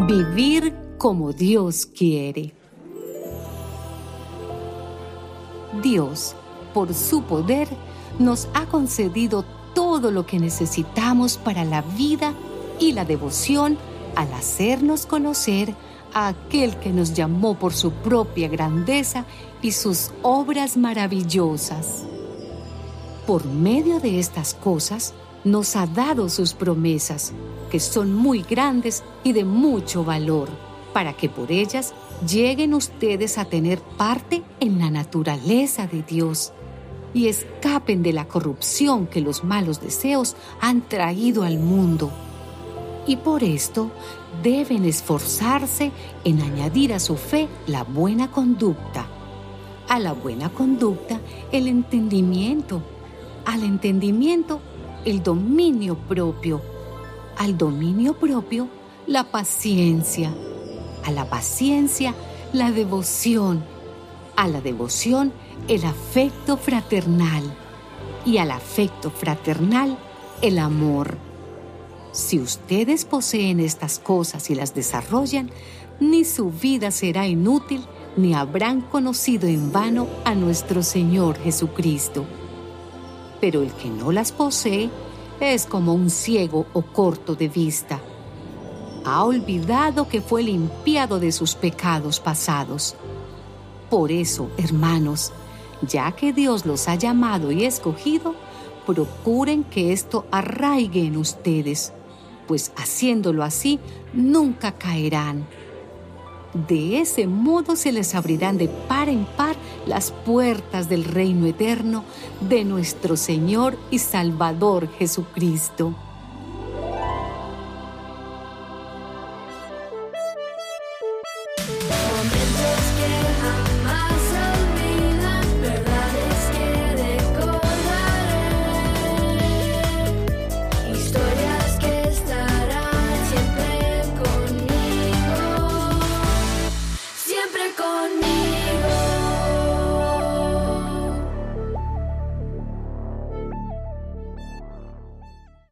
Vivir como Dios quiere. Dios, por su poder, nos ha concedido todo lo que necesitamos para la vida y la devoción al hacernos conocer a aquel que nos llamó por su propia grandeza y sus obras maravillosas. Por medio de estas cosas, nos ha dado sus promesas, son muy grandes y de mucho valor, para que por ellas lleguen ustedes a tener parte en la naturaleza de Dios y escapen de la corrupción que los malos deseos han traído al mundo. Y por esto deben esforzarse en añadir a su fe la buena conducta, a la buena conducta el entendimiento, al entendimiento el dominio propio, al dominio propio la paciencia, a la paciencia la devoción, a la devoción el afecto fraternal. Y al afecto fraternal el amor. Si ustedes poseen estas cosas y las desarrollan, ni su vida será inútil, ni habrán conocido en vano a nuestro Señor Jesucristo. Pero el que no las posee es como un ciego o corto de vista. Ha olvidado que fue limpiado de sus pecados pasados. Por eso, hermanos, ya que Dios los ha llamado y escogido, procuren que esto arraigue en ustedes, pues haciéndolo así nunca caerán. De ese modo se les abrirán de par en par las puertas del reino eterno de nuestro Señor y Salvador Jesucristo.